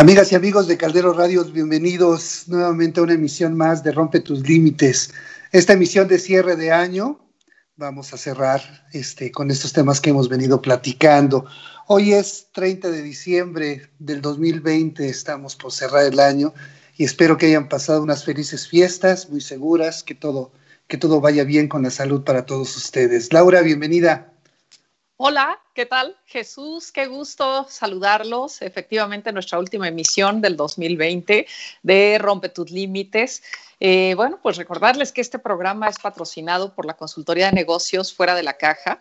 Amigas y amigos de Caldero Radios, bienvenidos nuevamente a una emisión más de Rompe tus Límites. Esta emisión de cierre de año, vamos a cerrar este, con estos temas que hemos venido platicando. Hoy es 30 de diciembre del 2020, estamos por cerrar el año y espero que hayan pasado unas felices fiestas, muy seguras, que todo, que todo vaya bien con la salud para todos ustedes. Laura, bienvenida. Hola, ¿qué tal? Jesús, qué gusto saludarlos. Efectivamente, nuestra última emisión del 2020 de Rompe tus Límites. Eh, bueno, pues recordarles que este programa es patrocinado por la Consultoría de Negocios Fuera de la Caja,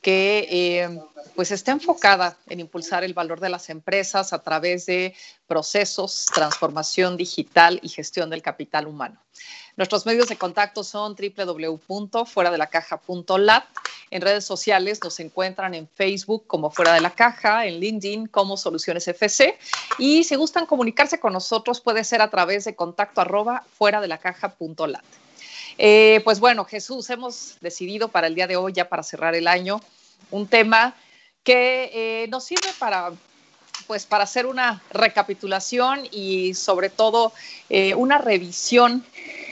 que eh, pues está enfocada en impulsar el valor de las empresas a través de procesos, transformación digital y gestión del capital humano. Nuestros medios de contacto son www.fueradelacaja.lat. En redes sociales nos encuentran en Facebook como Fuera de la Caja, en LinkedIn como Soluciones FC. Y si gustan comunicarse con nosotros, puede ser a través de contacto arroba fuera de la caja.lat. Eh, pues bueno, Jesús, hemos decidido para el día de hoy, ya para cerrar el año, un tema que eh, nos sirve para pues para hacer una recapitulación y sobre todo eh, una revisión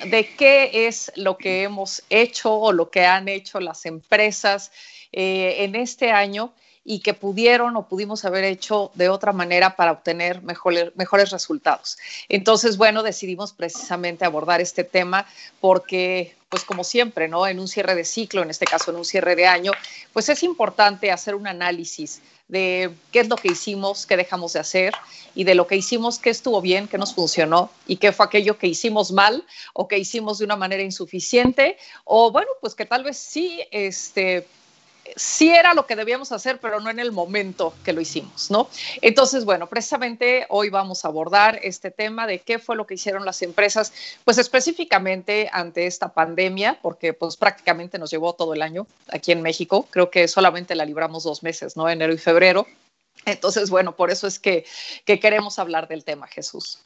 de qué es lo que hemos hecho o lo que han hecho las empresas en este año y que pudieron o pudimos haber hecho de otra manera para obtener mejores, mejores resultados. Entonces, bueno, decidimos precisamente abordar este tema porque, pues como siempre, ¿no? En un cierre de ciclo, en este caso en un cierre de año, pues es importante hacer un análisis de qué es lo que hicimos, qué dejamos de hacer y de lo que hicimos, qué estuvo bien, qué nos funcionó y qué fue aquello que hicimos mal o que hicimos de una manera insuficiente o bueno, pues que tal vez sí, este, sí era lo que debíamos hacer, pero no en el momento que lo hicimos, ¿no? Entonces, bueno, precisamente hoy vamos a abordar este tema de qué fue lo que hicieron las empresas, pues específicamente ante esta pandemia, porque pues prácticamente nos llevó todo el año aquí en México, creo que solamente la libramos dos meses, ¿no? Enero y febrero. Entonces, bueno, por eso es que, que queremos hablar del tema, Jesús.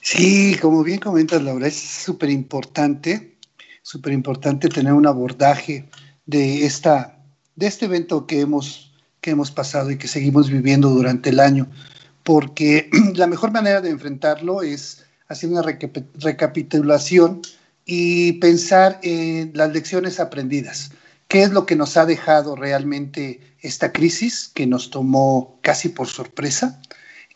Sí, como bien comentas, Laura, es súper importante, súper importante tener un abordaje de, esta, de este evento que hemos, que hemos pasado y que seguimos viviendo durante el año, porque la mejor manera de enfrentarlo es hacer una recapitulación y pensar en las lecciones aprendidas. ¿Qué es lo que nos ha dejado realmente esta crisis que nos tomó casi por sorpresa?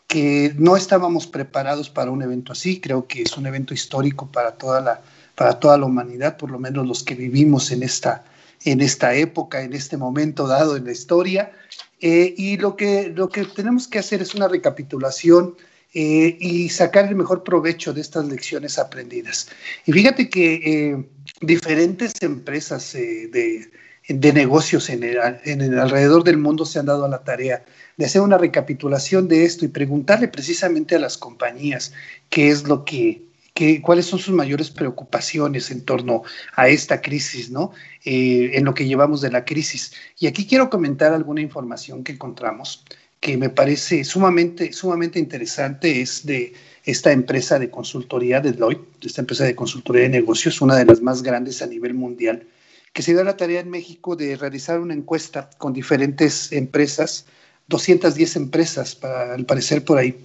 Que no estábamos preparados para un evento así. Creo que es un evento histórico para toda la, para toda la humanidad, por lo menos los que vivimos en esta, en esta época, en este momento dado en la historia. Eh, y lo que, lo que tenemos que hacer es una recapitulación eh, y sacar el mejor provecho de estas lecciones aprendidas. Y fíjate que eh, diferentes empresas de, de, negocios en el, en el alrededor del mundo se han dado a la tarea de hacer una recapitulación de esto y preguntarle precisamente a las compañías qué es lo que cuáles son sus mayores preocupaciones en torno a esta crisis, ¿no? Eh, en lo que llevamos de la crisis. Y aquí quiero comentar alguna información que encontramos que me parece sumamente, sumamente interesante, es de esta empresa de consultoría de Deloitte, esta empresa de consultoría de negocios, una de las más grandes a nivel mundial, que se dio la tarea en México de realizar una encuesta con diferentes empresas, 210 empresas, para, al parecer por ahí,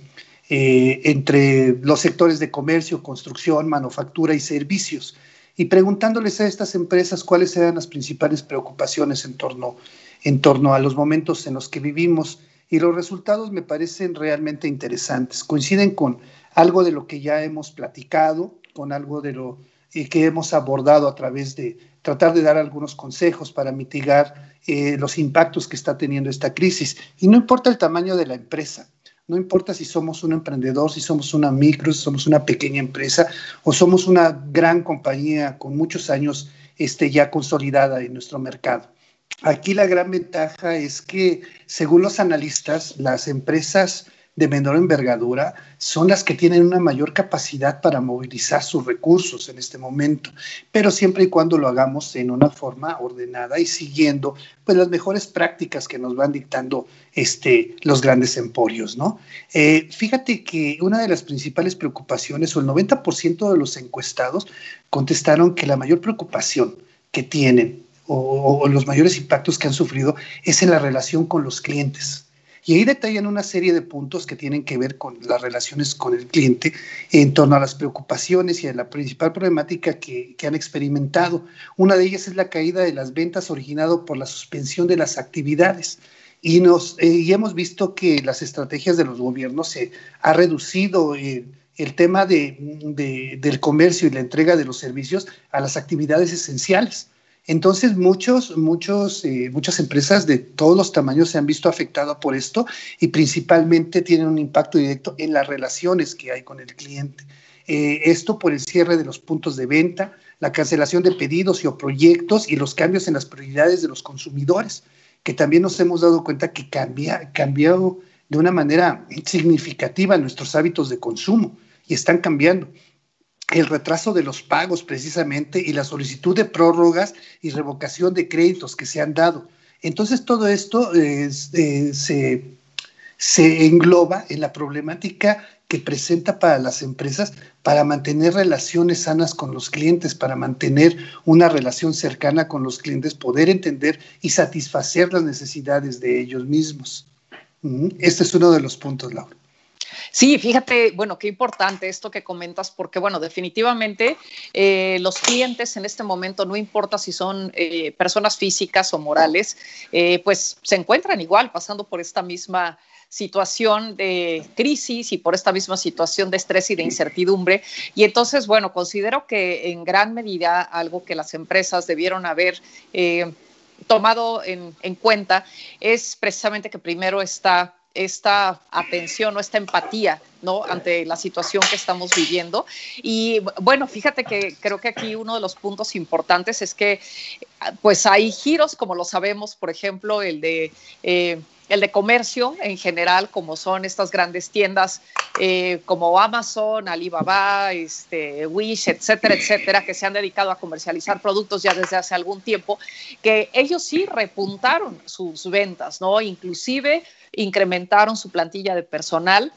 eh, entre los sectores de comercio, construcción, manufactura y servicios, y preguntándoles a estas empresas cuáles eran las principales preocupaciones en torno, en torno a los momentos en los que vivimos. Y los resultados me parecen realmente interesantes. Coinciden con algo de lo que ya hemos platicado, con algo de lo eh, que hemos abordado a través de tratar de dar algunos consejos para mitigar eh, los impactos que está teniendo esta crisis. Y no importa el tamaño de la empresa, no importa si somos un emprendedor, si somos una micro, si somos una pequeña empresa o somos una gran compañía con muchos años este, ya consolidada en nuestro mercado. Aquí la gran ventaja es que, según los analistas, las empresas de menor envergadura son las que tienen una mayor capacidad para movilizar sus recursos en este momento, pero siempre y cuando lo hagamos en una forma ordenada y siguiendo pues las mejores prácticas que nos van dictando este, los grandes emporios, ¿no? Eh, fíjate que una de las principales preocupaciones, o el 90% de los encuestados contestaron que la mayor preocupación que tienen o, o los mayores impactos que han sufrido es en la relación con los clientes Y ahí detallan una serie de puntos que tienen que ver con las relaciones con el cliente en torno a las preocupaciones y a la principal problemática que, que han experimentado. Una de ellas es la caída de las ventas originado por la suspensión de las actividades. Y, nos, eh, y hemos visto que las estrategias de los gobiernos se ha reducido el, tema de, de, del comercio y la entrega de los servicios a las actividades esenciales. Entonces, muchos, muchos, eh, muchas empresas de todos los tamaños se han visto afectadas por esto y principalmente tienen un impacto directo en las relaciones que hay con el cliente. Eh, esto por el cierre de los puntos de venta, la cancelación de pedidos y o proyectos y los cambios en las prioridades de los consumidores, que también nos hemos dado cuenta que cambia, cambiado de una manera significativa nuestros hábitos de consumo y están cambiando el retraso de los pagos precisamente y la solicitud de prórrogas y revocación de créditos que se han dado. Entonces todo esto eh, se, se engloba en la problemática que presenta para las empresas para mantener relaciones sanas con los clientes, para mantener una relación cercana con los clientes, poder entender y satisfacer las necesidades de ellos mismos. Este es uno de los puntos, Laura. Sí, fíjate, bueno, qué importante esto que comentas, porque bueno, definitivamente eh, los clientes en este momento, no importa si son eh, personas físicas o morales, eh, pues se encuentran igual pasando por esta misma situación de crisis y por esta misma situación de estrés y de incertidumbre. Y entonces, bueno, considero que en gran medida algo que las empresas debieron haber tomado en, en, cuenta es precisamente que primero está esta atención o esta empatía ante la situación que estamos viviendo. Y bueno, fíjate que creo que aquí uno de los puntos importantes es que pues hay giros, como lo sabemos, por ejemplo, el de... Eh, el de comercio en general, como son estas grandes tiendas eh, como Amazon, Alibaba, este, Wish, etcétera, etcétera, que se han dedicado a comercializar productos ya desde hace algún tiempo, que ellos sí repuntaron sus ventas, ¿no? Inclusive incrementaron su plantilla de personal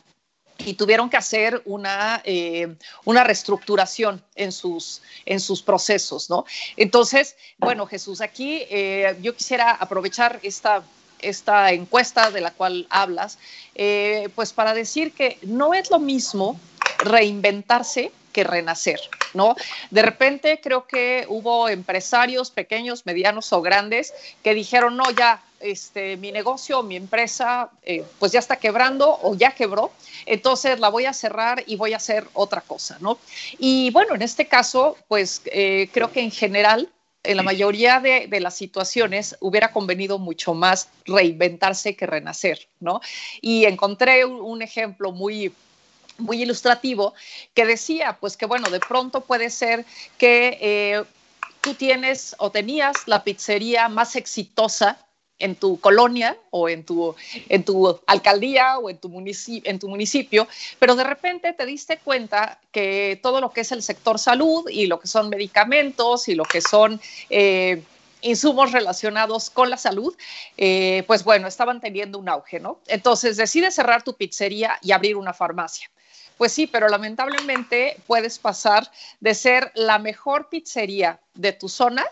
y tuvieron que hacer una, eh, una reestructuración en sus, en sus procesos, ¿no? Entonces, bueno, Jesús, aquí eh, yo quisiera aprovechar esta, esta encuesta de la cual hablas, eh, pues para decir que no es lo mismo reinventarse que renacer, ¿no? De repente creo que hubo empresarios pequeños, medianos o grandes que dijeron, no, ya, este, mi negocio, mi empresa, eh, pues ya está quebrando o ya quebró, entonces la voy a cerrar y voy a hacer otra cosa, ¿no? Y bueno, en este caso, pues eh, creo que en general, en la mayoría de, de, las situaciones, hubiera convenido mucho más reinventarse que renacer, ¿no? Y encontré un, un ejemplo muy muy ilustrativo que decía, pues que bueno, de pronto puede ser que eh, tú tienes o tenías la pizzería más exitosa en tu colonia o en tu, en tu alcaldía o en tu, municipio, en tu municipio, pero de repente te diste cuenta que todo lo que es el sector salud y lo que son medicamentos y lo que son... Eh, insumos relacionados con la salud, eh, pues bueno, estaban teniendo un auge, ¿no? Entonces decides cerrar tu pizzería y abrir una farmacia. Pues sí, pero lamentablemente puedes pasar de ser la mejor pizzería de tu zona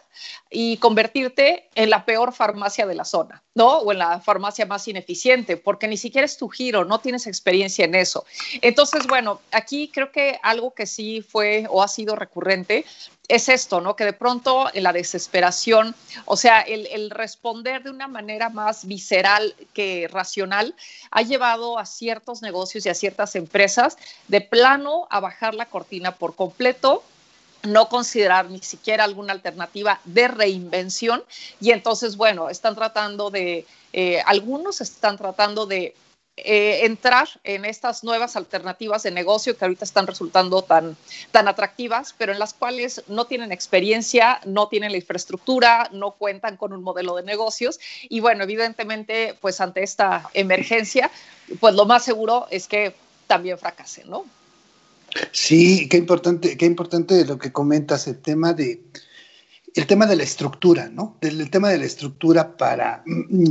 y convertirte en la peor farmacia de la zona, ¿no? O en la farmacia más ineficiente, porque ni siquiera es tu giro, no tienes experiencia en eso. Entonces, bueno, aquí creo que algo que sí fue o ha sido recurrente es esto, ¿no? Que de pronto en la desesperación, o sea, el, el, responder de una manera más visceral que racional, ha llevado a ciertos negocios y a ciertas empresas de plano a bajar la cortina por completo no considerar ni siquiera alguna alternativa de reinvención y entonces, bueno, están tratando de, eh, algunos están tratando de eh, entrar en estas nuevas alternativas de negocio que ahorita están resultando tan, tan atractivas, pero en las cuales no tienen experiencia, no tienen la infraestructura, no cuentan con un modelo de negocios y bueno, evidentemente, pues ante esta emergencia, pues lo más seguro es que también fracasen, ¿no? Sí, qué importante, qué importante lo que comentas, el tema de el tema de la estructura, ¿no? El, tema de la estructura para,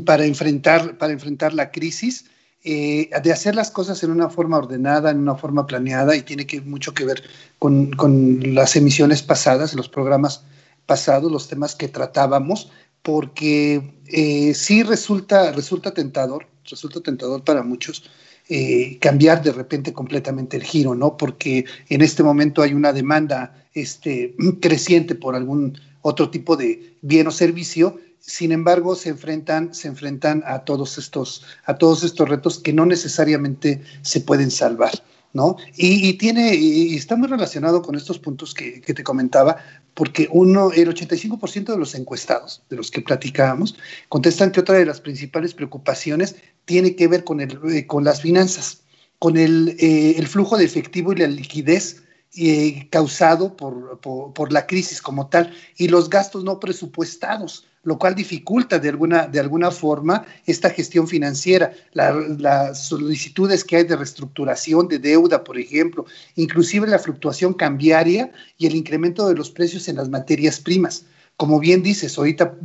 para, enfrentar, para enfrentar la crisis eh, de hacer las cosas en una forma ordenada, en una forma planeada, y tiene que, mucho que ver con, con las emisiones pasadas, los programas pasados, los temas que tratábamos, porque eh, sí resulta, resulta tentador resulta tentador para muchos eh, cambiar de repente completamente el giro, ¿no? Porque en este momento hay una demanda este, creciente por algún otro tipo de bien o servicio. Sin embargo, se enfrentan, se enfrentan a todos estos, a todos estos retos que no necesariamente se pueden salvar. ¿No? Y, tiene, y está muy relacionado con estos puntos que, te comentaba, porque uno, el 85% de los encuestados, de los que platicábamos, contestan que otra de las principales preocupaciones tiene que ver con, el, eh, con las finanzas, con el, eh, el, flujo de efectivo y la liquidez eh, causado por, por, la crisis como tal y los gastos no presupuestados, lo cual dificulta de alguna, de alguna forma esta gestión financiera, las solicitudes que hay de reestructuración de deuda, por ejemplo, inclusive la fluctuación cambiaria y el incremento de los precios en las materias primas. Como bien dices, ahorita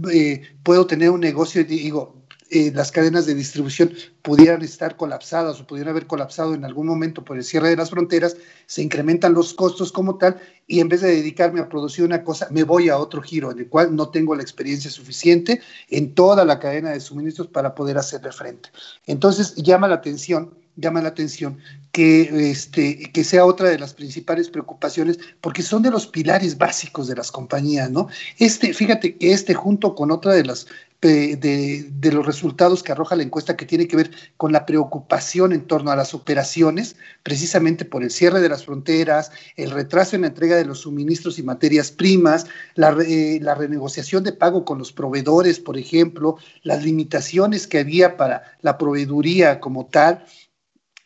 puedo tener un negocio y digo, eh, las cadenas de distribución pudieran estar colapsadas o pudieran haber colapsado en algún momento por el cierre de las fronteras, se incrementan los costos como tal y en vez de dedicarme a producir una cosa, me voy a otro giro en el cual no tengo la experiencia suficiente en toda la cadena de suministros para poder hacerle frente. Entonces llama la atención llama la atención que, este, que sea otra de las principales preocupaciones, porque son de los pilares básicos de las compañías, ¿no? Este, fíjate que este, junto con otra de las de, los resultados que arroja la encuesta que tiene que ver con la preocupación en torno a las operaciones, precisamente por el cierre de las fronteras, el retraso en la entrega de los suministros y materias primas, la, eh, la renegociación de pago con los proveedores, por ejemplo, las limitaciones que había para la proveeduría como tal,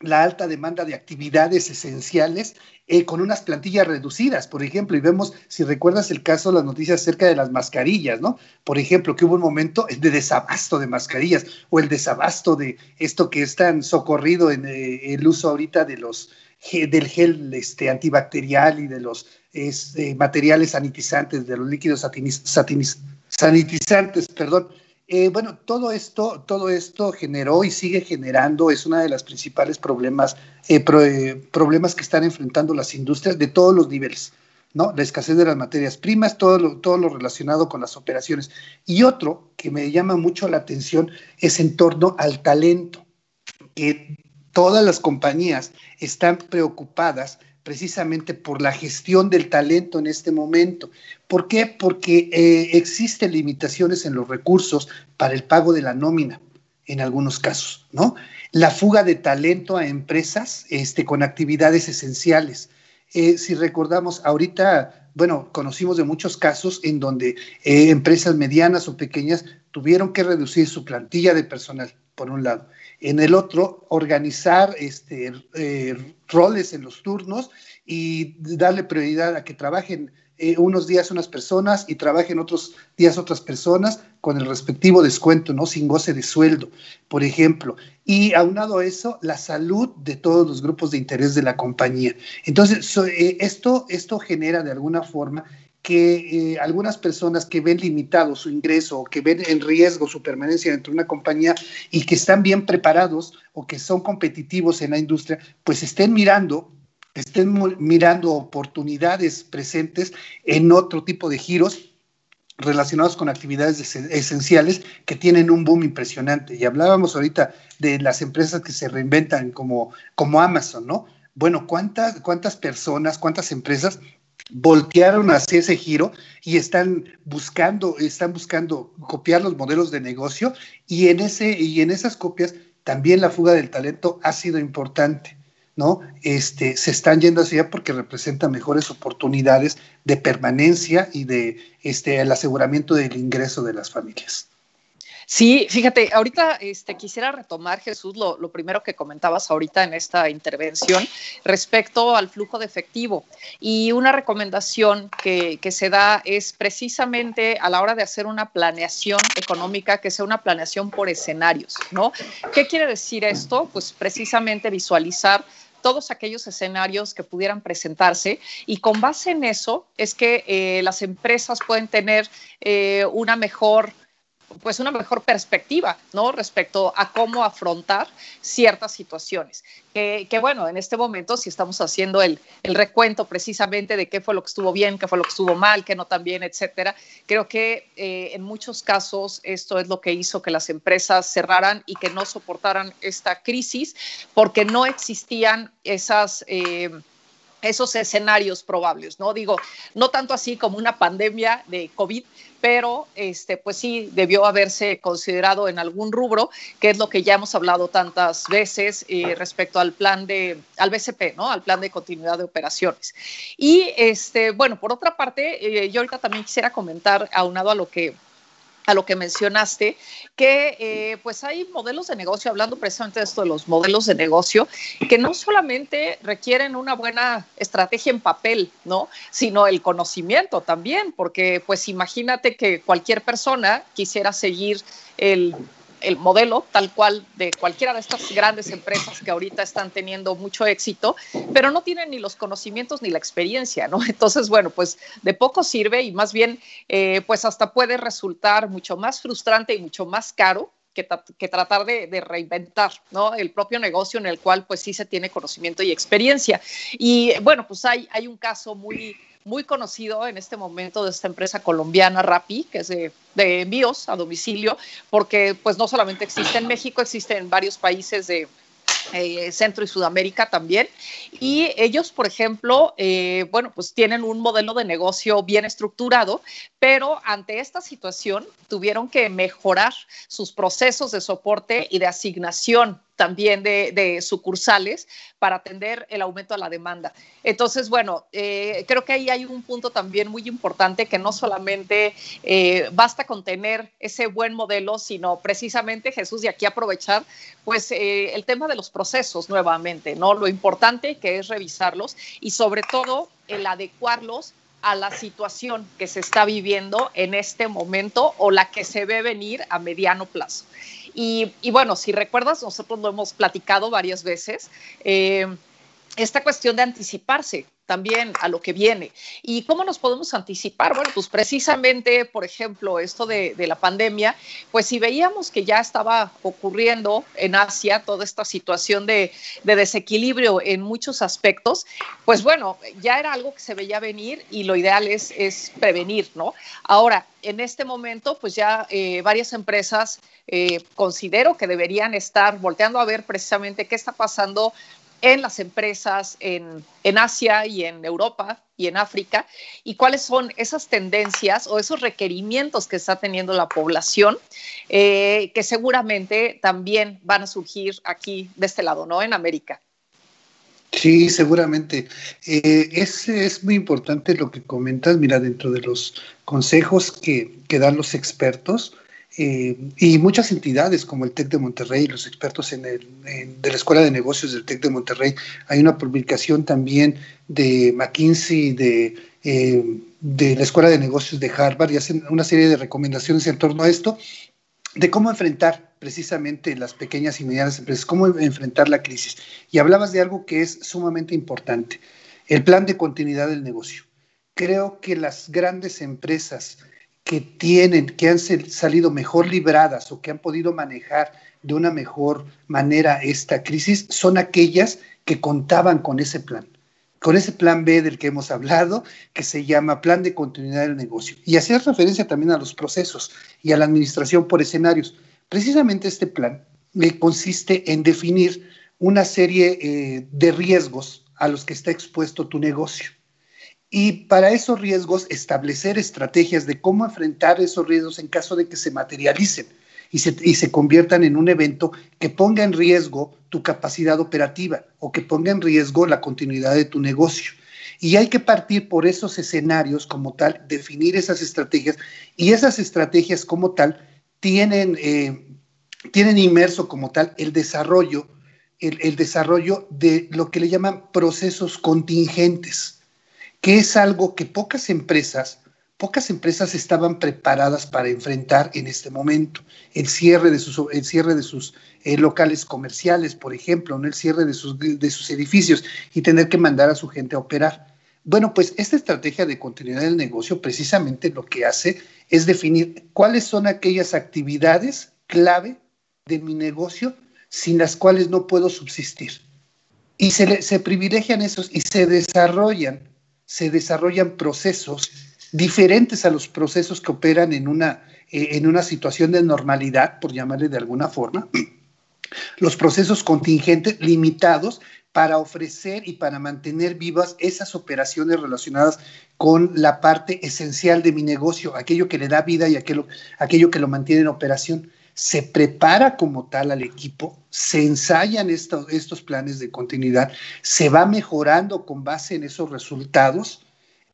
la alta demanda de actividades esenciales eh, con unas plantillas reducidas, por ejemplo, y vemos, si recuerdas el caso, las noticias acerca de las mascarillas, ¿no? Por ejemplo, que hubo un momento de desabasto de mascarillas o el desabasto de esto que es tan socorrido en eh, el uso ahorita de los del gel este, antibacterial y de los este, materiales sanitizantes, de los líquidos sanitizantes, perdón, eh, bueno, todo esto, todo esto generó y sigue generando, es una de las principales problemas, eh, eh, problemas que están enfrentando las industrias de todos los niveles, ¿no? La escasez de las materias primas, todo lo, todo lo relacionado con las operaciones. Y otro que me llama mucho la atención es en torno al talento, que todas las compañías están preocupadas precisamente por la gestión del talento en este momento. ¿Por qué? Porque eh, existen limitaciones en los recursos para el pago de la nómina en algunos casos, ¿no? La fuga de talento a empresas este, con actividades esenciales. Eh, si recordamos, ahorita, bueno, conocimos de muchos casos en donde eh, empresas medianas o pequeñas tuvieron que reducir su plantilla de personal, por un lado. En el otro, organizar este, roles en los turnos y darle prioridad a que trabajen eh, unos días unas personas y trabajen otros días otras personas con el respectivo descuento, ¿no? Sin goce de sueldo, por ejemplo. Y aunado a eso, la salud de todos los grupos de interés de la compañía. Entonces, eh, esto, esto genera de alguna forma que eh, algunas personas que ven limitado su ingreso o que ven en riesgo su permanencia dentro de una compañía y que están bien preparados o que son competitivos en la industria, pues estén mirando estén mirando oportunidades presentes en otro tipo de giros relacionados con actividades esenciales que tienen un boom impresionante. Y hablábamos ahorita de las empresas que se reinventan como, como Amazon, ¿no? Bueno, ¿cuántas, ¿cuántas personas, cuántas empresas voltearon hacia ese giro y están buscando, están buscando copiar los modelos de negocio y en, ese, y en esas copias también la fuga del talento ha sido importante. ¿no? Este, se están yendo hacia allá porque representa mejores oportunidades de permanencia y de este, aseguramiento del ingreso de las familias. Sí, fíjate, ahorita este, quisiera retomar, Jesús, lo, primero que comentabas ahorita en esta intervención respecto al flujo de efectivo. Y una recomendación que, se da es precisamente a la hora de hacer una planeación económica, que sea una planeación por escenarios, ¿no? ¿Qué quiere decir esto? Pues precisamente visualizar todos aquellos escenarios que pudieran presentarse y con base en eso es que eh, las empresas pueden tener eh, una mejor pues una mejor perspectiva, ¿no? Respecto a cómo afrontar ciertas situaciones. Que, bueno, en este momento si estamos haciendo el, recuento precisamente de qué fue lo que estuvo bien, qué fue lo que estuvo mal, qué no tan bien, etcétera, creo que eh, en muchos casos esto es lo que hizo que las empresas cerraran y que no soportaran esta crisis porque no existían esas... Eh, esos escenarios probables, ¿no? Digo, no tanto así como una pandemia de COVID, pero este, pues sí debió haberse considerado en algún rubro, que es lo que ya hemos hablado tantas veces eh, respecto al plan de, al BCP, ¿no? Al plan de continuidad de operaciones. Y este, bueno, por otra parte, eh, yo ahorita también quisiera comentar, aunado a lo que a lo que mencionaste, que eh, pues hay modelos de negocio, hablando precisamente de esto de los modelos de negocio, que no solamente requieren una buena estrategia en papel, ¿no? Sino el conocimiento también, porque pues imagínate que cualquier persona quisiera seguir el el modelo tal cual de cualquiera de estas grandes empresas que ahorita están teniendo mucho éxito, pero no tienen ni los conocimientos ni la experiencia, ¿no? Entonces, bueno, pues de poco sirve y más bien, eh, pues hasta puede resultar mucho más frustrante y mucho más caro que, que, tratar de, de, reinventar ¿no? el propio negocio en el cual pues sí se tiene conocimiento y experiencia. Y bueno, pues hay, hay un caso muy, muy conocido en este momento de esta empresa colombiana Rappi, que es de, envíos a domicilio, porque pues no solamente existe en México, existe en varios países de eh, Centro y Sudamérica también. Y ellos, por ejemplo, eh, bueno, pues tienen un modelo de negocio bien estructurado, pero ante esta situación tuvieron que mejorar sus procesos de soporte y de asignación también de, sucursales para atender el aumento de la demanda. Entonces, bueno, eh, creo que ahí hay un punto también muy importante que no solamente eh, basta con tener ese buen modelo, sino precisamente, Jesús, y aquí aprovechar, pues eh, el tema de los procesos nuevamente, ¿no? Lo importante que es revisarlos y sobre todo el adecuarlos a la situación que se está viviendo en este momento o la que se ve venir a mediano plazo. Y, bueno, si recuerdas, nosotros lo hemos platicado varias veces, eh, esta cuestión de anticiparse también a lo que viene. ¿Y cómo nos podemos anticipar? Bueno, pues precisamente, por ejemplo, esto de, la pandemia, pues si veíamos que ya estaba ocurriendo en Asia toda esta situación de, desequilibrio en muchos aspectos, pues bueno, ya era algo que se veía venir y lo ideal es, prevenir, ¿no? Ahora, en este momento, pues ya eh, varias empresas eh, considero que deberían estar volteando a ver precisamente qué está pasando en las empresas en, Asia y en Europa y en África y cuáles son esas tendencias o esos requerimientos que está teniendo la población eh, que seguramente también van a surgir aquí de este lado, ¿no? En América. Sí, seguramente. Eh, es, es, muy importante lo que comentas, mira, dentro de los consejos que, que dan los expertos, eh, y muchas entidades como el TEC de Monterrey, los expertos en el, de la Escuela de Negocios del TEC de Monterrey, hay una publicación también de McKinsey, de, eh, de la Escuela de Negocios de Harvard, y hacen una serie de recomendaciones en torno a esto, de cómo enfrentar precisamente las pequeñas y medianas empresas, cómo enfrentar la crisis. Y hablabas de algo que es sumamente importante, el plan de continuidad del negocio. Creo que las grandes empresas, que tienen, que han salido mejor libradas o que han podido manejar de una mejor manera esta crisis son aquellas que contaban con ese plan, con ese plan B del que hemos hablado, que se llama Plan de Continuidad del Negocio. Y hacía referencia también a los procesos y a la administración por escenarios. Precisamente este plan eh, consiste en definir una serie eh, de riesgos a los que está expuesto tu negocio y para esos riesgos establecer estrategias de cómo enfrentar esos riesgos en caso de que se materialicen y se, y se conviertan en un evento que ponga en riesgo tu capacidad operativa o que ponga en riesgo la continuidad de tu negocio. Y hay que partir por esos escenarios como tal, definir esas estrategias y esas estrategias como tal tienen, eh, tienen inmerso como tal el desarrollo, el desarrollo de lo que le llaman procesos contingentes que es algo que pocas empresas, pocas empresas estaban preparadas para enfrentar en este momento. El cierre de sus, el cierre de sus eh, locales comerciales, por ejemplo, ¿no? el cierre de sus, de sus edificios y tener que mandar a su gente a operar. Bueno, pues esta estrategia de continuidad del negocio precisamente lo que hace es definir cuáles son aquellas actividades clave de mi negocio sin las cuales no puedo subsistir. Y se, se privilegian esos y se desarrollan, se desarrollan procesos diferentes a los procesos que operan en una, eh, en una situación de normalidad, por llamarle de alguna forma, los procesos contingentes limitados para ofrecer y para mantener vivas esas operaciones relacionadas con la parte esencial de mi negocio, aquello que le da vida y aquello, aquello que lo mantiene en operación. Se prepara como tal al equipo, se ensayan estos, planes de continuidad, se va mejorando con base en esos resultados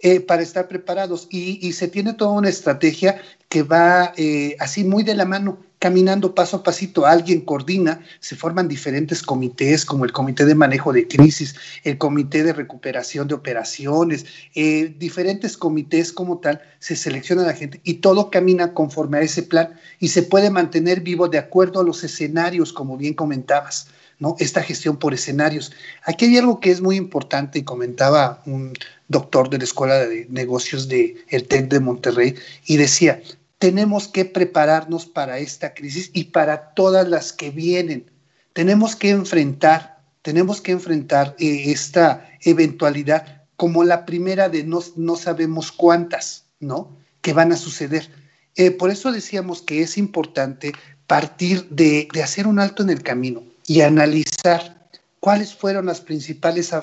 eh, para estar preparados y, se tiene toda una estrategia que va eh, así muy de la mano caminando paso a pasito, alguien coordina, se forman diferentes comités como el comité de manejo de crisis, el comité de recuperación de operaciones, eh, diferentes comités como tal, se selecciona la gente y todo camina conforme a ese plan y se puede mantener vivo de acuerdo a los escenarios, como bien comentabas. ¿no? Esta gestión por escenarios. Aquí hay algo que es muy importante y comentaba un doctor de la Escuela de Negocios de el TEC de Monterrey y decía, tenemos que prepararnos para esta crisis y para todas las que vienen. Tenemos que enfrentar, tenemos que enfrentar eh, esta eventualidad como la primera de no, no sabemos cuántas, ¿no? Que van a suceder. Eh, por eso decíamos que es importante partir de, hacer un alto en el camino y analizar cuáles fueron las principales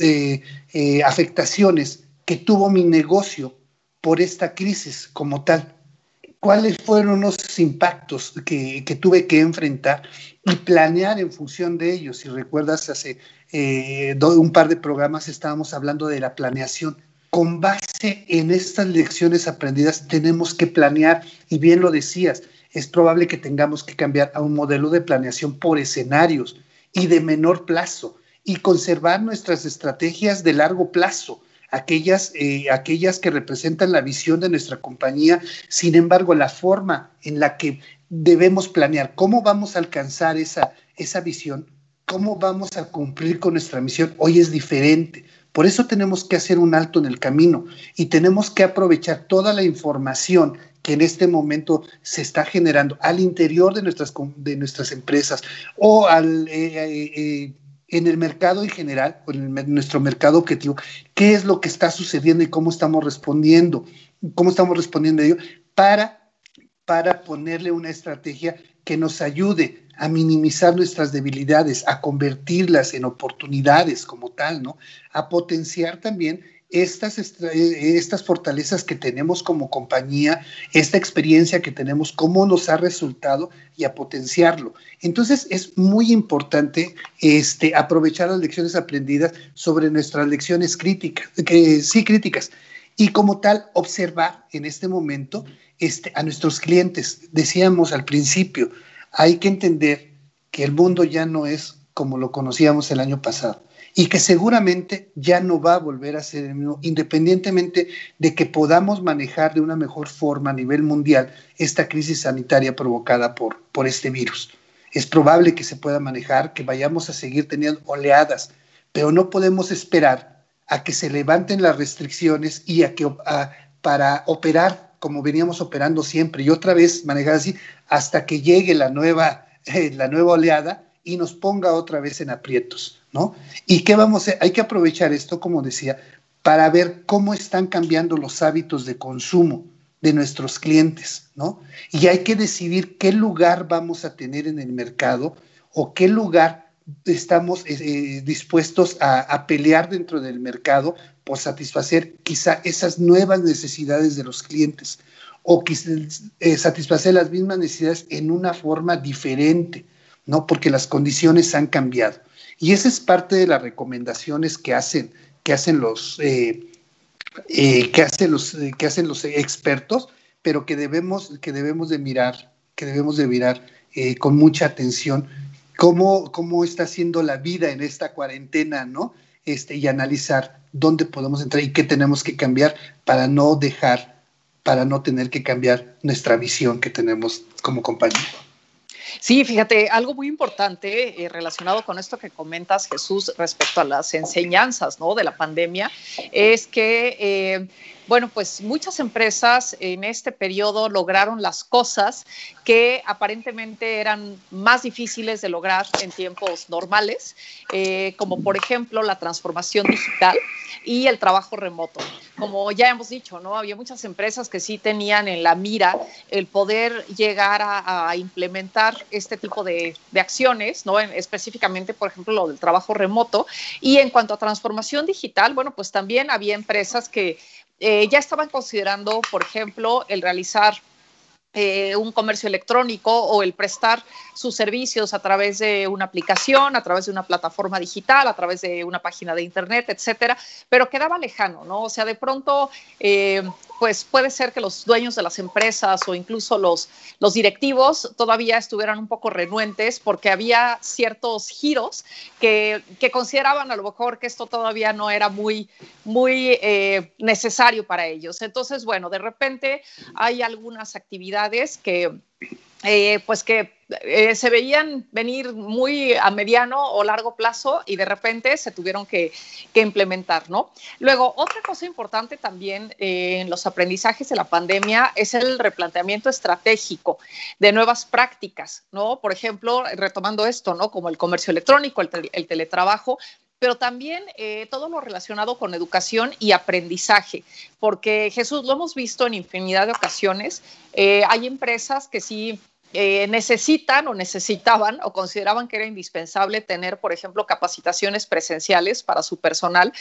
eh, afectaciones que tuvo mi negocio por esta crisis como tal cuáles fueron los impactos que, tuve que enfrentar y planear en función de ellos. Si recuerdas, hace eh, un par de programas estábamos hablando de la planeación. Con base en estas lecciones aprendidas tenemos que planear, y bien lo decías, es probable que tengamos que cambiar a un modelo de planeación por escenarios y de menor plazo y conservar nuestras estrategias de largo plazo aquellas, eh, aquellas que representan la visión de nuestra compañía. Sin embargo, la forma en la que debemos planear cómo vamos a alcanzar esa, esa visión, cómo vamos a cumplir con nuestra misión, hoy es diferente. Por eso tenemos que hacer un alto en el camino y tenemos que aprovechar toda la información que en este momento se está generando al interior de nuestras, de nuestras empresas o al, eh, eh, en el mercado en general, en nuestro mercado objetivo, qué es lo que está sucediendo y cómo estamos respondiendo, cómo estamos respondiendo a ello, para, para ponerle una estrategia que nos ayude a minimizar nuestras debilidades, a convertirlas en oportunidades como tal, ¿no? A potenciar también estas, eh, estas fortalezas que tenemos como compañía, esta experiencia que tenemos, cómo nos ha resultado y a potenciarlo. Entonces es muy importante este, aprovechar las lecciones aprendidas sobre nuestras lecciones críticas, que sí críticas, y como tal observar en este momento este, a nuestros clientes. Decíamos al principio, hay que entender que el mundo ya no es como lo conocíamos el año pasado y que seguramente ya no va a volver a ser el mismo, independientemente de que podamos manejar de una mejor forma a nivel mundial esta crisis sanitaria provocada por, por este virus. Es probable que se pueda manejar, que vayamos a seguir teniendo oleadas, pero no podemos esperar a que se levanten las restricciones y a que para operar como veníamos operando siempre y otra vez manejar así hasta que llegue la nueva, la nueva oleada y nos ponga otra vez en aprietos. ¿No? ¿Y qué vamos a? Hay que aprovechar esto, como decía, para ver cómo están cambiando los hábitos de consumo de nuestros clientes, ¿no? Y hay que decidir qué lugar vamos a tener en el mercado o qué lugar estamos eh, eh, dispuestos a, pelear dentro del mercado por satisfacer quizá esas nuevas necesidades de los clientes o eh, satisfacer las mismas necesidades en una forma diferente, ¿no? Porque las condiciones han cambiado. Y esa es parte de las recomendaciones que hacen, que hacen los, eh, eh, que hacen los, eh, que hacen los expertos, pero que debemos, que debemos de mirar, que debemos de mirar con mucha atención cómo, cómo está siendo la vida en esta cuarentena, ¿no? Este, y analizar dónde podemos entrar y qué tenemos que cambiar para no dejar, para no tener que cambiar nuestra visión que tenemos como compañía. Sí, fíjate, algo muy importante eh, relacionado con esto que comentas, Jesús, respecto a las enseñanzas ¿no? de la pandemia, es que, eh, bueno, pues muchas empresas en este periodo lograron las cosas que aparentemente eran más difíciles de lograr en tiempos normales, eh, como por ejemplo la transformación digital y el trabajo remoto. Como ya hemos dicho, ¿no? Había muchas empresas que sí tenían en la mira el poder llegar a, implementar este tipo de, acciones, ¿no? específicamente, por ejemplo, lo del trabajo remoto. Y en cuanto a transformación digital, bueno, pues también había empresas que eh, ya estaban considerando, por ejemplo, el realizar eh, un comercio electrónico o el prestar sus servicios a través de una aplicación, a través de una plataforma digital, a través de una página de internet, etcétera, pero quedaba lejano, ¿no? O sea, de pronto, eh, pues puede ser que los dueños de las empresas o incluso los, los directivos todavía estuvieran un poco renuentes porque había ciertos giros que, que consideraban a lo mejor que esto todavía no era muy, muy eh, necesario para ellos. Entonces, bueno, de repente hay algunas actividades que, eh, pues que eh, se veían venir muy a mediano o largo plazo y de repente se tuvieron que, implementar, ¿no? Luego, otra cosa importante también eh, en los aprendizajes de la pandemia es el replanteamiento estratégico de nuevas prácticas, ¿no? Por ejemplo, retomando esto, ¿no? Como el comercio electrónico, el teletrabajo, pero también eh, todo lo relacionado con educación y aprendizaje, porque Jesús, lo hemos visto en infinidad de ocasiones, hay empresas que sí eh, necesitan o necesitaban o consideraban que era indispensable tener, por ejemplo, capacitaciones presenciales para su personal,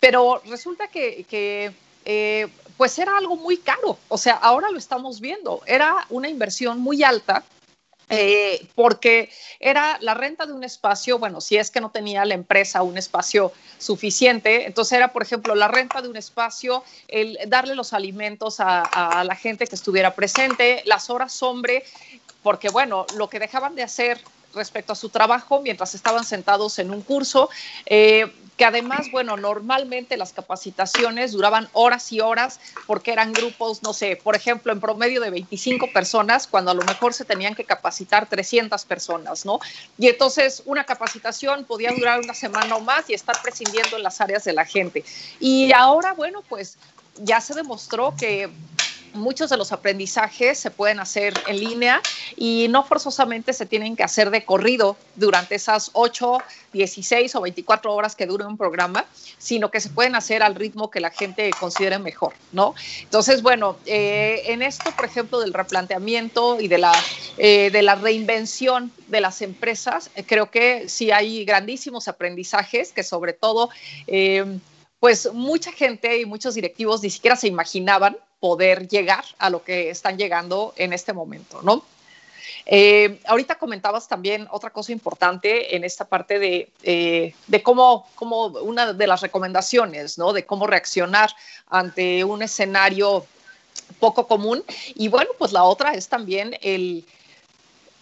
pero resulta que, que pues era algo muy caro, o sea, ahora lo estamos viendo, era una inversión muy alta eh, porque era la renta de un espacio, bueno, si es que no tenía la empresa un espacio suficiente, entonces era, por ejemplo, la renta de un espacio, el darle los alimentos a, a la gente que estuviera presente, las horas hombre, porque bueno, lo que dejaban de hacer respecto a su trabajo mientras estaban sentados en un curso, eh, que además, bueno, normalmente las capacitaciones duraban horas y horas porque eran grupos, no sé, por ejemplo, en promedio de 25 personas, cuando a lo mejor se tenían que capacitar 300 personas, ¿no? Y entonces una capacitación podía durar una semana o más y estar prescindiendo en las áreas de la gente. Y ahora, bueno, pues ya se demostró que muchos de los aprendizajes se pueden hacer en línea y no forzosamente se tienen que hacer de corrido durante esas 8, 16 o 24 horas que dure un programa, sino que se pueden hacer al ritmo que la gente considere mejor, ¿no? Entonces, bueno, eh, en esto, por ejemplo, del replanteamiento y de la, eh, de la reinvención de las empresas, eh, creo que sí hay grandísimos aprendizajes que sobre todo pues mucha gente y muchos directivos ni siquiera se imaginaban poder llegar a lo que están llegando en este momento, ¿no? Eh, ahorita comentabas también otra cosa importante en esta parte de, eh, de cómo, cómo, una de las recomendaciones, ¿no? De cómo reaccionar ante un escenario poco común. Y bueno, pues la otra es también el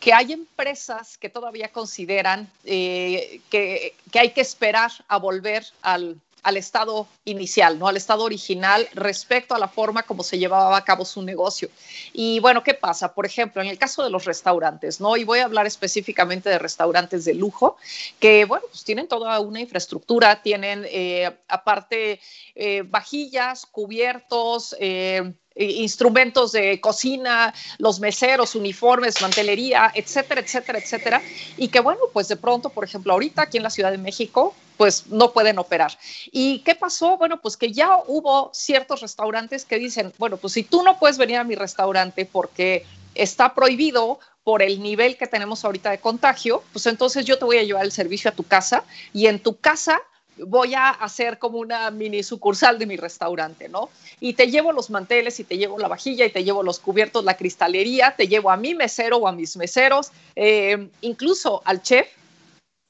que hay empresas que todavía consideran eh, que, que hay que esperar a volver al al estado inicial, ¿no? Al estado original respecto a la forma como se llevaba a cabo su negocio. Y bueno, ¿qué pasa? Por ejemplo, en el caso de los restaurantes, ¿no? Y voy a hablar específicamente de restaurantes de lujo, que bueno, pues tienen toda una infraestructura, tienen eh, aparte eh, vajillas, cubiertos, eh, instrumentos de cocina, los meseros, uniformes, mantelería, etcétera, etcétera, etcétera. Y que bueno, pues de pronto, por ejemplo, ahorita aquí en la Ciudad de México, pues no pueden operar. ¿Y qué pasó? Bueno, pues que ya hubo ciertos restaurantes que dicen, bueno, pues si tú no puedes venir a mi restaurante porque está prohibido por el nivel que tenemos ahorita de contagio, pues entonces yo te voy a llevar el servicio a tu casa y en tu casa voy a hacer como una mini sucursal de mi restaurante, ¿no? Y te llevo los manteles y te llevo la vajilla y te llevo los cubiertos, la cristalería, te llevo a mi mesero o a mis meseros, eh, incluso al chef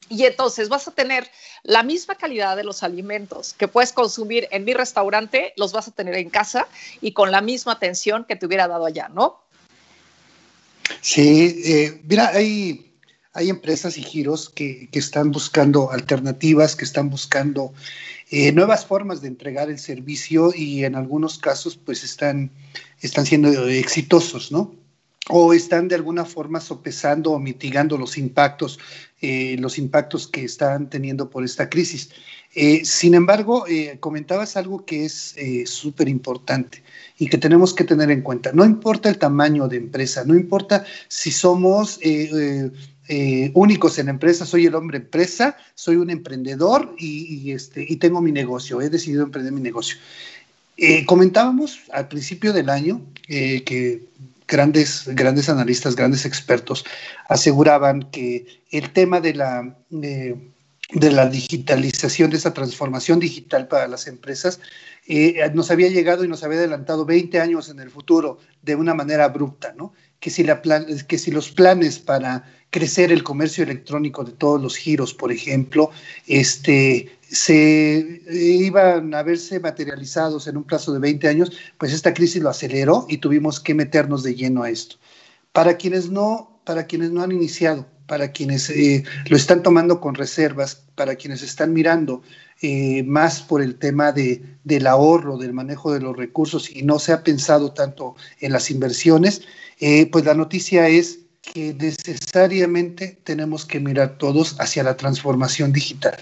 y entonces vas a tener la misma calidad de los alimentos que puedes consumir en mi restaurante, los vas a tener en casa y con la misma atención que te hubiera dado allá, ¿no? Sí, eh, mira, hay, hay empresas y giros que, están buscando alternativas, que están buscando eh, nuevas formas de entregar el servicio y en algunos casos pues están, están siendo exitosos, ¿no? O están de alguna forma sopesando o mitigando los impactos, eh, los impactos que están teniendo por esta crisis. Eh, sin embargo, eh, comentabas algo que es súper importante y que tenemos que tener en cuenta. No importa el tamaño de empresa, no importa si somos únicos en empresa, soy el hombre empresa, soy un emprendedor y, este, y tengo mi negocio, he decidido emprender mi negocio. comentábamos al principio del año que grandes, grandes analistas, grandes expertos aseguraban que el tema de la, de la digitalización, de esa transformación digital para las empresas, eh, nos había llegado y nos había adelantado 20 años en el futuro de una manera abrupta, ¿no? Que si, la que si los planes para crecer el comercio electrónico de todos los giros, por ejemplo, este, se iban a verse materializados en un plazo de 20 años, pues esta crisis lo aceleró y tuvimos que meternos de lleno a esto. Para quienes no, para quienes no han iniciado, para quienes eh, lo están tomando con reservas, para quienes están mirando eh, más por el tema de, del ahorro, del manejo de los recursos y no se ha pensado tanto en las inversiones, eh, pues la noticia es que necesariamente tenemos que mirar todos hacia la transformación digital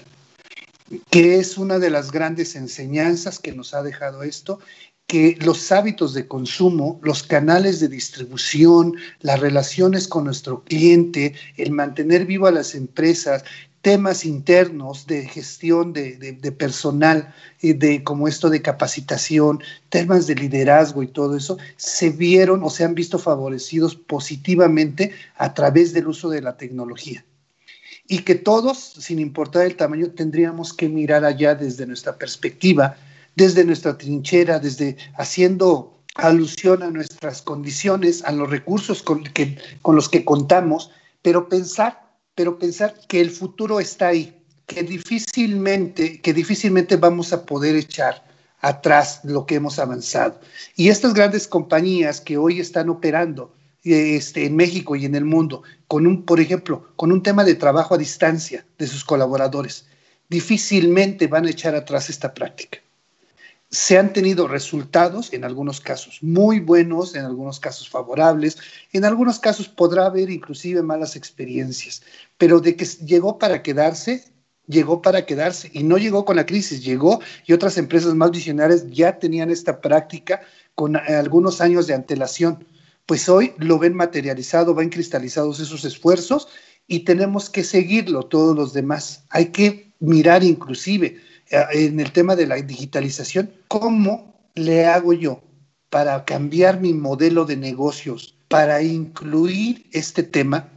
que es una de las grandes enseñanzas que nos ha dejado esto, que los hábitos de consumo, los canales de distribución, las relaciones con nuestro cliente, el mantener vivo a las empresas, temas internos de gestión de, personal, de como esto de capacitación, temas de liderazgo y todo eso, se vieron o se han visto favorecidos positivamente a través del uso de la tecnología y que todos, sin importar el tamaño, tendríamos que mirar allá desde nuestra perspectiva, desde nuestra trinchera, desde haciendo alusión a nuestras condiciones, a los recursos con, los que contamos, pero pensar, pero pensar que el futuro está ahí, que difícilmente, que difícilmente vamos a poder echar atrás lo que hemos avanzado. Y estas grandes compañías que hoy están operando, este, en México y en el mundo, con un, por ejemplo, con un tema de trabajo a distancia de sus colaboradores, difícilmente van a echar atrás esta práctica. Se han tenido resultados, en algunos casos muy buenos, en algunos casos favorables, en algunos casos podrá haber inclusive malas experiencias, pero de que llegó para quedarse, llegó para quedarse y no llegó con la crisis, llegó y otras empresas más visionarias ya tenían esta práctica con algunos años de antelación pues hoy lo ven materializado, ven cristalizados esos esfuerzos y tenemos que seguirlo todos los demás. Hay que mirar inclusive eh, en el tema de la digitalización, ¿cómo le hago yo para cambiar mi modelo de negocios, para incluir este tema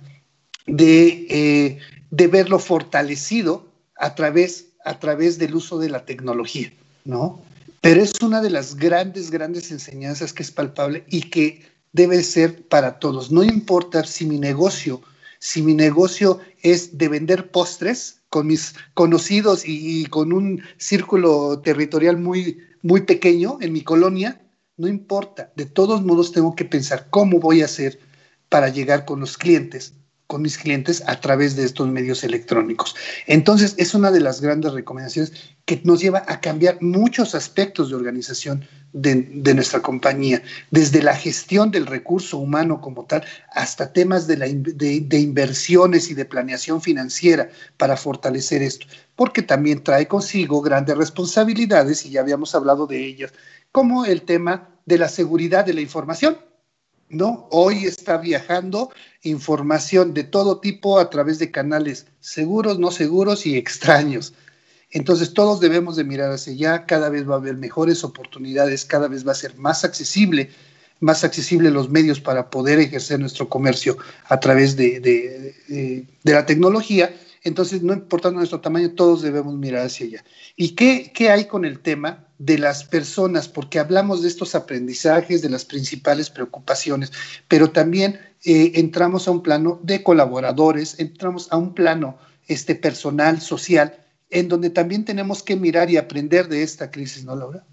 de, eh, de verlo fortalecido a través, a través del uso de la tecnología, ¿no? Pero es una de las grandes, grandes enseñanzas que es palpable y que debe ser para todos. No importa si mi negocio, si mi negocio es de vender postres con mis conocidos y, con un círculo territorial muy, muy pequeño en mi colonia, no importa. De todos modos tengo que pensar cómo voy a hacer para llegar con los clientes con mis clientes a través de estos medios electrónicos. Entonces, es una de las grandes recomendaciones que nos lleva a cambiar muchos aspectos de organización de, nuestra compañía, desde la gestión del recurso humano como tal, hasta temas de, la, de inversiones y de planeación financiera para fortalecer esto, porque también trae consigo grandes responsabilidades, y ya habíamos hablado de ellas, como el tema de la seguridad de la información ¿no? Hoy está viajando información de todo tipo a través de canales seguros, no seguros y extraños. Entonces todos debemos de mirar hacia allá, cada vez va a haber mejores oportunidades, cada vez va a ser más accesible, más accesible los medios para poder ejercer nuestro comercio a través de, de la tecnología. Entonces, no importando nuestro tamaño, todos debemos mirar hacia allá. ¿Y qué, qué hay con el tema de las personas, porque hablamos de estos aprendizajes, de las principales preocupaciones, pero también eh, entramos a un plano de colaboradores, entramos a un plano este, personal, social, en donde también tenemos que mirar y aprender de esta crisis, ¿no, Laura?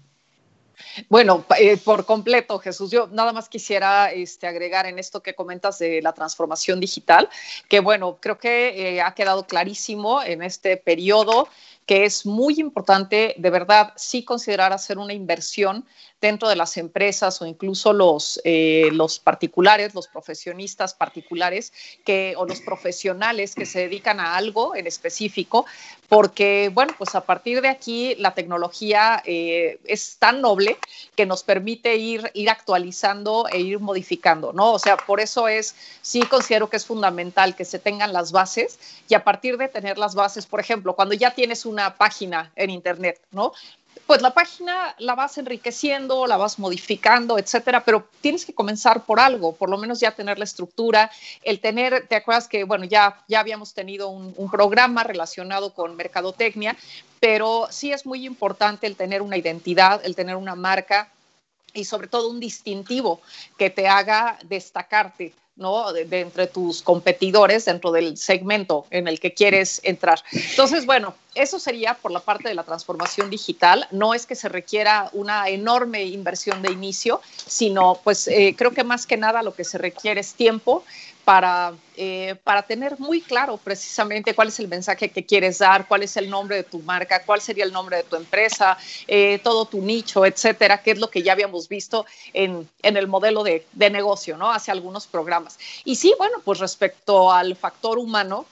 Bueno, eh, por completo, Jesús. Yo nada más quisiera este, agregar en esto que comentas de la transformación digital, que bueno, creo que eh, ha quedado clarísimo en este periodo que es muy importante, de verdad, sí considerar hacer una inversión dentro de las empresas o incluso los, eh, los particulares, los profesionistas particulares que, o los profesionales que se dedican a algo en específico, porque, bueno, pues a partir de aquí la tecnología eh, es tan noble que nos permite ir, ir actualizando e ir modificando, ¿no? O sea, por eso es, sí considero que es fundamental que se tengan las bases y a partir de tener las bases, por ejemplo, cuando ya tienes una página en Internet, ¿no? Pues la página la vas enriqueciendo, la vas modificando, etcétera, pero tienes que comenzar por algo, por lo menos ya tener la estructura, el tener, ¿te acuerdas que, bueno, ya, ya habíamos tenido un, un programa relacionado con mercadotecnia, pero sí es muy importante el tener una identidad, el tener una marca y sobre todo un distintivo que te haga destacarte ¿no? De, entre tus competidores dentro del segmento en el que quieres entrar. Entonces, bueno, eso sería por la parte de la transformación digital. No es que se requiera una enorme inversión de inicio, sino pues eh, creo que más que nada lo que se requiere es tiempo, para, eh, para tener muy claro precisamente cuál es el mensaje que quieres dar, cuál es el nombre de tu marca, cuál sería el nombre de tu empresa, eh, todo tu nicho, etcétera, que es lo que ya habíamos visto en, en el modelo de, de, negocio, ¿no? Hace algunos programas. Y sí, bueno, pues respecto al factor humano,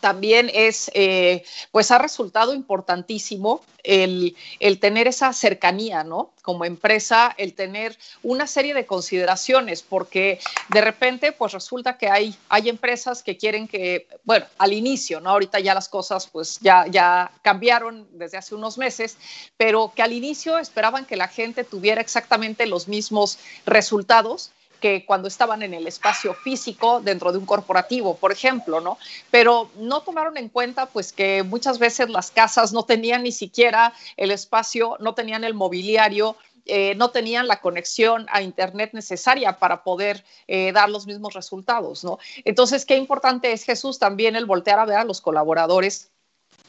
también es, eh, pues ha resultado importantísimo el, el, tener esa cercanía, ¿no? Como empresa, el tener una serie de consideraciones, porque de repente, pues resulta que hay, hay empresas que quieren que, bueno, al inicio, ¿no? Ahorita ya las cosas, pues ya, ya cambiaron desde hace unos meses, pero que al inicio esperaban que la gente tuviera exactamente los mismos resultados que cuando estaban en el espacio físico dentro de un corporativo, por ejemplo, ¿no? Pero no tomaron en cuenta pues que muchas veces las casas no tenían ni siquiera el espacio, no tenían el mobiliario, eh, no tenían la conexión a Internet necesaria para poder eh, dar los mismos resultados, ¿no? Entonces, qué importante es Jesús también el voltear a ver a los colaboradores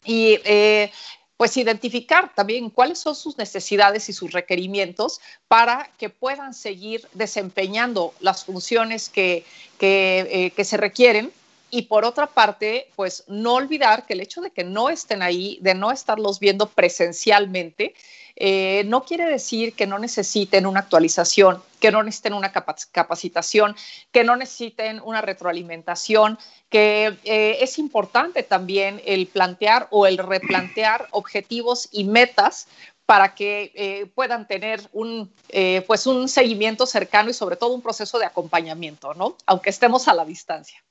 y eh, pues identificar también cuáles son sus necesidades y sus requerimientos para que puedan seguir desempeñando las funciones que, que, eh, se requieren. Y por otra parte, pues no olvidar que el hecho de que no estén ahí, de no estarlos viendo presencialmente, eh, no quiere decir que no necesiten una actualización, que no necesiten una capacitación, que no necesiten una retroalimentación, que eh, es importante también el plantear o el replantear objetivos y metas para que eh, puedan tener un, pues un seguimiento cercano y sobre todo un proceso de acompañamiento, ¿no? Aunque estemos a la distancia.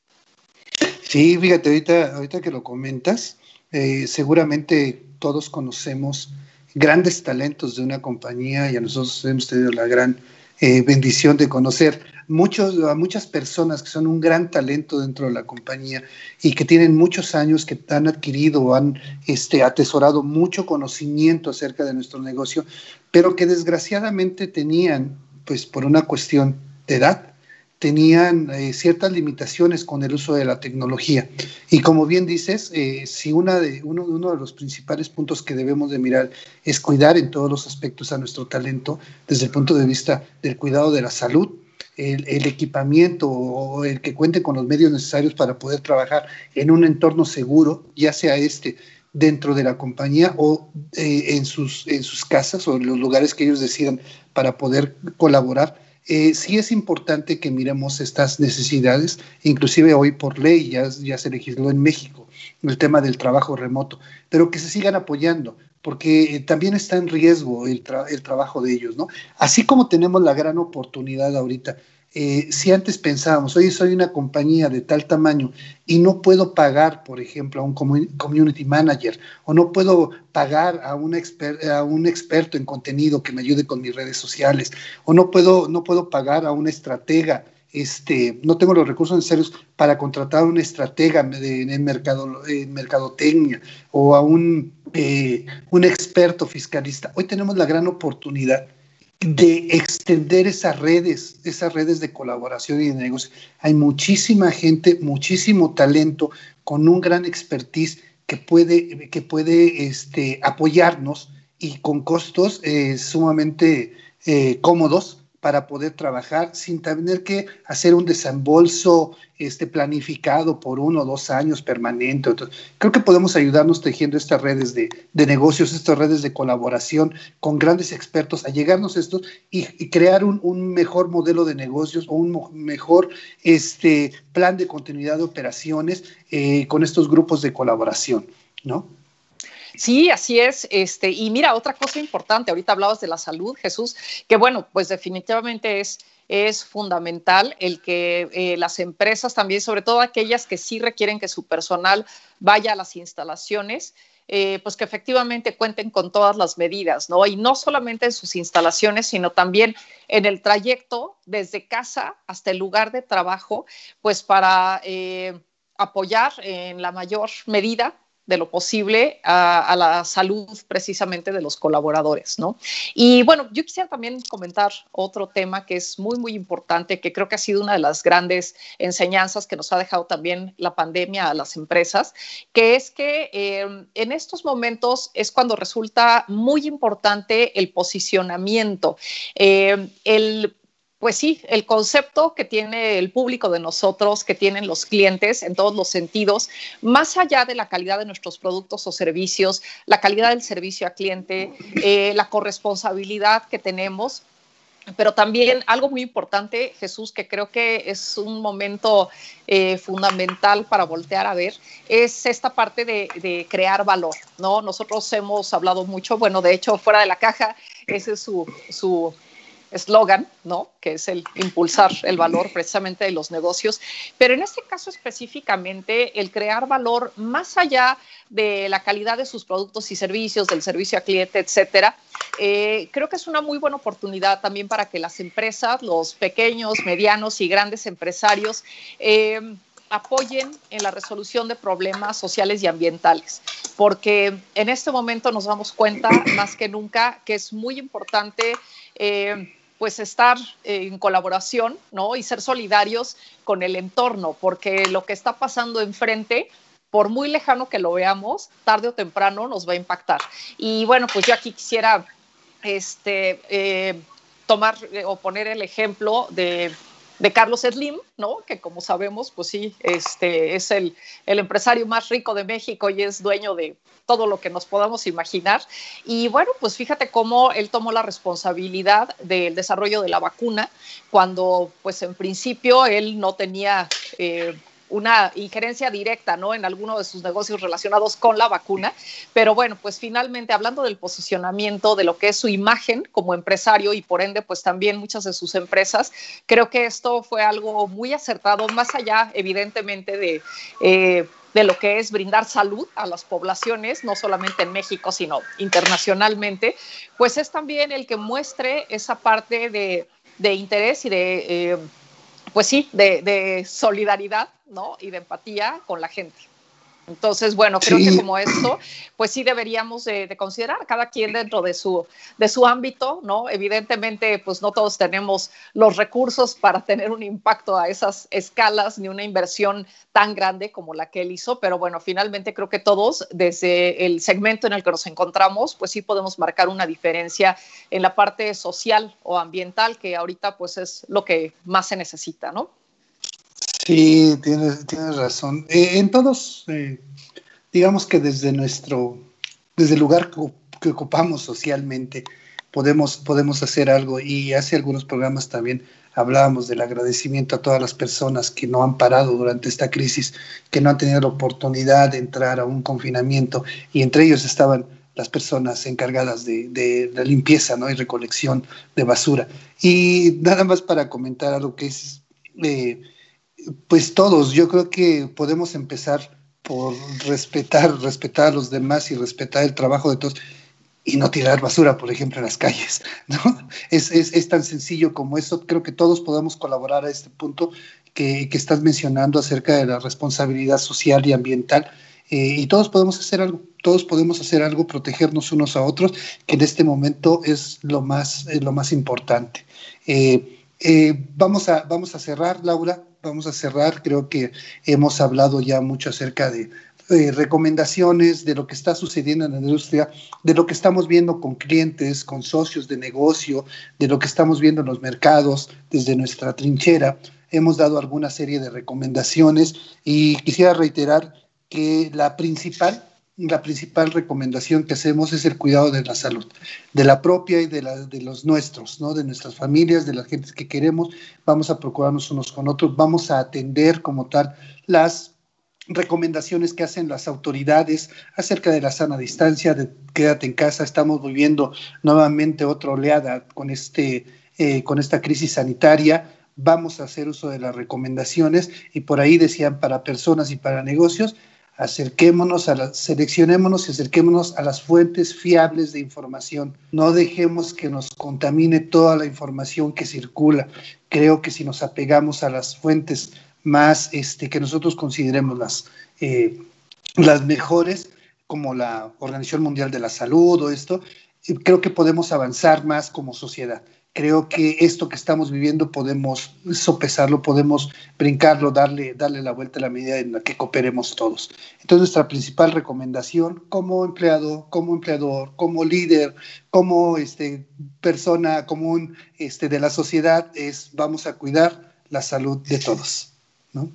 Sí, fíjate, ahorita, ahorita que lo comentas, seguramente todos conocemos grandes talentos de una compañía y a nosotros hemos tenido la gran eh, bendición de conocer muchos, a muchas personas que son un gran talento dentro de la compañía y que tienen muchos años, que han adquirido han este, atesorado mucho conocimiento acerca de nuestro negocio, pero que desgraciadamente tenían, pues por una cuestión de edad, tenían eh, ciertas limitaciones con el uso de la tecnología. Y como bien dices, eh, si una de, uno, uno, de los principales puntos que debemos de mirar es cuidar en todos los aspectos a nuestro talento, desde el punto de vista del cuidado de la salud, el, equipamiento o el que cuente con los medios necesarios para poder trabajar en un entorno seguro, ya sea este dentro de la compañía o eh, en, sus, en sus casas o en los lugares que ellos decidan para poder colaborar eh, sí es importante que miremos estas necesidades, inclusive hoy por ley ya, se legisló en México el tema del trabajo remoto, pero que se sigan apoyando, porque eh, también está en riesgo el, el trabajo de ellos, ¿no? Así como tenemos la gran oportunidad ahorita eh, si antes pensábamos, oye, soy una compañía de tal tamaño y no puedo pagar, por ejemplo, a un community manager o no puedo pagar a un, a un experto en contenido que me ayude con mis redes sociales o no puedo, no puedo pagar a un estratega, este, no tengo los recursos necesarios para contratar a un estratega en, mercado, mercadotecnia o a un, eh, un experto fiscalista. Hoy tenemos la gran oportunidad de extender esas redes, esas redes de colaboración y de negocio. Hay muchísima gente, muchísimo talento con un gran expertise que puede, que puede este, apoyarnos y con costos eh, sumamente eh, cómodos para poder trabajar sin tener que hacer un desembolso este, planificado por uno o dos años permanente. creo que podemos ayudarnos tejiendo estas redes de, negocios, estas redes de colaboración con grandes expertos a llegarnos a estos y, crear un, mejor modelo de negocios o un mejor este, plan de continuidad de operaciones eh, con estos grupos de colaboración, ¿no? Sí, así es. Este, y mira, otra cosa importante, ahorita hablabas de la salud, Jesús, que bueno, pues definitivamente es, es fundamental el que eh, las empresas también, sobre todo aquellas que sí requieren que su personal vaya a las instalaciones, eh, pues que efectivamente cuenten con todas las medidas, ¿no? Y no solamente en sus instalaciones, sino también en el trayecto desde casa hasta el lugar de trabajo, pues para eh, apoyar en la mayor medida de lo posible a, la salud precisamente de los colaboradores, ¿no? Y bueno, yo quisiera también comentar otro tema que es muy, muy importante, que creo que ha sido una de las grandes enseñanzas que nos ha dejado también la pandemia a las empresas, que es que eh, en estos momentos es cuando resulta muy importante el posicionamiento, eh, el pues sí, el concepto que tiene el público de nosotros, que tienen los clientes en todos los sentidos, más allá de la calidad de nuestros productos o servicios, la calidad del servicio a cliente, eh, la corresponsabilidad que tenemos, pero también algo muy importante, Jesús, que creo que es un momento eh, fundamental para voltear a ver, es esta parte de, de, crear valor, ¿no? Nosotros hemos hablado mucho, bueno, de hecho, fuera de la caja, ese es su, su eslogan, ¿no? Que es el impulsar el valor precisamente de los negocios. Pero en este caso específicamente, el crear valor más allá de la calidad de sus productos y servicios, del servicio a cliente, etcétera, eh, creo que es una muy buena oportunidad también para que las empresas, los pequeños, medianos y grandes empresarios, eh, apoyen en la resolución de problemas sociales y ambientales, porque en este momento nos damos cuenta más que nunca que es muy importante eh, pues estar en colaboración, ¿no? Y ser solidarios con el entorno, porque lo que está pasando enfrente, por muy lejano que lo veamos, tarde o temprano nos va a impactar. Y bueno, pues yo aquí quisiera este, eh, tomar eh, o poner el ejemplo de de Carlos Slim, ¿no? Que como sabemos, pues sí, este es el, el, empresario más rico de México y es dueño de todo lo que nos podamos imaginar. Y bueno, pues fíjate cómo él tomó la responsabilidad del desarrollo de la vacuna cuando, pues en principio, él no tenía... Eh, una injerencia directa ¿no? en alguno de sus negocios relacionados con la vacuna. Pero bueno, pues finalmente hablando del posicionamiento, de lo que es su imagen como empresario y por ende pues también muchas de sus empresas, creo que esto fue algo muy acertado, más allá evidentemente de... Eh, de lo que es brindar salud a las poblaciones, no solamente en México, sino internacionalmente, pues es también el que muestre esa parte de, de interés y de, eh, pues sí, de, de solidaridad ¿no? Y de empatía con la gente. Entonces, bueno, creo que como esto, pues sí deberíamos de, considerar cada quien dentro de su, de su ámbito, ¿no? Evidentemente, pues no todos tenemos los recursos para tener un impacto a esas escalas ni una inversión tan grande como la que él hizo, pero bueno, finalmente creo que todos, desde el segmento en el que nos encontramos, pues sí podemos marcar una diferencia en la parte social o ambiental, que ahorita pues es lo que más se necesita, ¿no? Sí, tienes, tienes razón. Eh, en todos, eh, digamos que desde nuestro, desde el lugar que, ocupamos socialmente, podemos, podemos hacer algo. Y hace algunos programas también hablábamos del agradecimiento a todas las personas que no han parado durante esta crisis, que no han tenido la oportunidad de entrar a un confinamiento. Y entre ellos estaban las personas encargadas de, la limpieza ¿no? y recolección de basura. Y nada más para comentar algo que es... Eh, pues todos, yo creo que podemos empezar por respetar, respetar a los demás y respetar el trabajo de todos y no tirar basura, por ejemplo, en las calles. ¿no? Es, es, es tan sencillo como eso. Creo que todos podemos colaborar a este punto que, que estás mencionando acerca de la responsabilidad social y ambiental. Eh, y todos podemos hacer algo, todos podemos hacer algo, protegernos unos a otros, que en este momento es lo más, es lo más importante. Eh, eh, vamos, a, vamos a cerrar, Laura vamos a cerrar. Creo que hemos hablado ya mucho acerca de eh, recomendaciones de lo que está sucediendo en la industria, de lo que estamos viendo con clientes, con socios de negocio, de lo que estamos viendo en los mercados desde nuestra trinchera. Hemos dado alguna serie de recomendaciones y quisiera reiterar que la principal la principal recomendación que hacemos es el cuidado de la salud, de la propia y de, los nuestros, ¿no? de nuestras familias, de las gentes que queremos. Vamos a procurarnos unos con otros, vamos a atender como tal las recomendaciones que hacen las autoridades acerca de la sana distancia, de quédate en casa. Estamos viviendo nuevamente otra oleada con, este, eh, con esta crisis sanitaria. Vamos a hacer uso de las recomendaciones y por ahí decían para personas y para negocios acerquémonos a la, seleccionémonos y acerquémonos a las fuentes fiables de información. No dejemos que nos contamine toda la información que circula. Creo que si nos apegamos a las fuentes más este, que nosotros consideremos las, eh, las mejores, como la Organización Mundial de la Salud o esto, creo que podemos avanzar más como sociedad creo que esto que estamos viviendo podemos sopesarlo, podemos brincarlo, darle, darle la vuelta a la medida en la que cooperemos todos. Entonces, nuestra principal recomendación como empleado, como empleador, como líder, como este, persona común este, de la sociedad es vamos a cuidar la salud de todos. ¿no?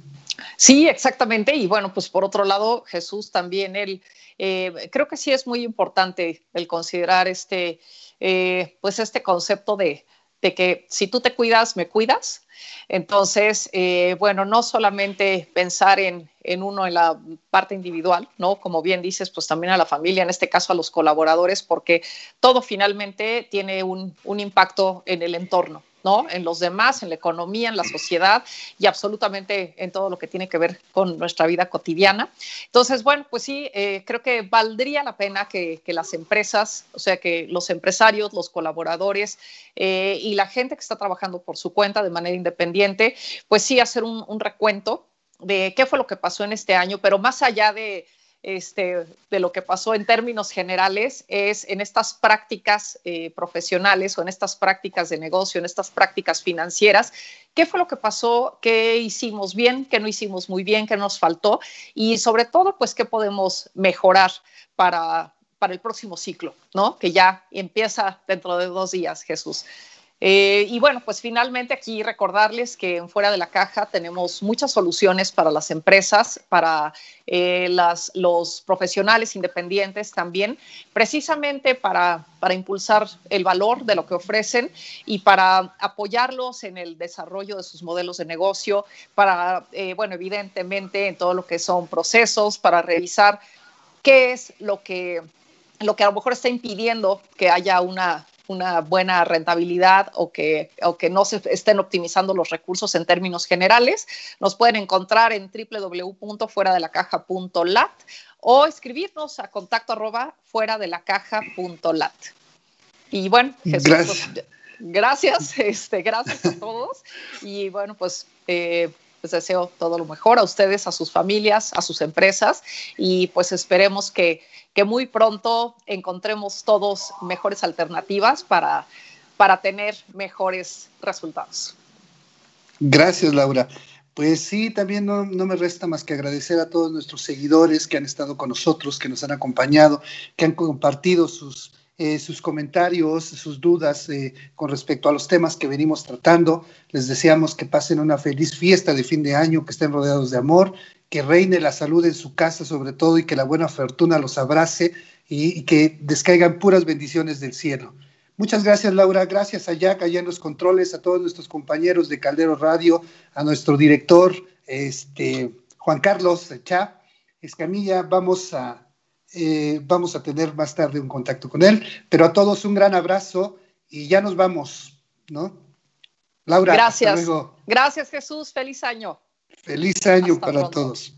Sí, exactamente. Y bueno, pues por otro lado, Jesús también, él, eh, creo que sí es muy importante el considerar este, eh, pues este concepto de, de que si tú te cuidas, me cuidas. Entonces, eh, bueno, no solamente pensar en, en, uno en la parte individual, ¿no? Como bien dices, pues también a la familia, en este caso a los colaboradores, porque todo finalmente tiene un, un impacto en el entorno. ¿No? En los demás, en la economía, en la sociedad y absolutamente en todo lo que tiene que ver con nuestra vida cotidiana. Entonces, bueno, pues sí, eh, creo que valdría la pena que, las empresas, o sea, que los empresarios, los colaboradores eh, y la gente que está trabajando por su cuenta de manera independiente, pues sí, hacer un recuento de qué fue lo que pasó en este año, pero más allá de este, de lo que pasó en términos generales es en estas prácticas eh, profesionales o en estas prácticas de negocio, en estas prácticas financieras, qué fue lo que pasó, qué hicimos bien, qué no hicimos muy bien, qué nos faltó y sobre todo, pues, qué podemos mejorar para, para el próximo ciclo, ¿no? Que ya empieza dentro de dos días, Jesús. Eh, y bueno, pues finalmente aquí recordarles que en Fuera de la Caja tenemos muchas soluciones para las empresas, para eh, los profesionales independientes también, precisamente para, para impulsar el valor de lo que ofrecen y para apoyarlos en el desarrollo de sus modelos de negocio, para, eh, bueno, evidentemente en todo lo que son procesos, para revisar qué es lo que lo que a lo mejor está impidiendo que haya una una buena rentabilidad o que, o que no se estén optimizando los recursos en términos generales, nos pueden encontrar en www.fueradelacaja.lat o escribirnos a contacto arroba fuera de la caja.lat. Y bueno, Jesús, gracias. Pues, gracias, este, gracias a todos. Y bueno, pues eh, les deseo todo lo mejor a ustedes, a sus familias, a sus empresas y pues esperemos que que muy pronto encontremos todos mejores alternativas para, para tener mejores resultados. Gracias, Laura. Pues sí, también no, me resta más que agradecer a todos nuestros seguidores que han estado con nosotros, que nos han acompañado, que han compartido sus, eh, sus comentarios, sus dudas eh, con respecto a los temas que venimos tratando. Les deseamos que pasen una feliz fiesta de fin de año, que estén rodeados de amor que reine la salud en su casa sobre todo y que la buena fortuna los abrace y, que descaigan puras bendiciones del cielo. Muchas gracias Laura, gracias a Jack allá en los controles, a todos nuestros compañeros de Caldero Radio, a nuestro director este, Juan Carlos Chá Escamilla, vamos a, eh, vamos a tener más tarde un contacto con él, pero a todos un gran abrazo y ya nos vamos, ¿no? Laura, gracias. Gracias Jesús, feliz año. Feliz año para todos.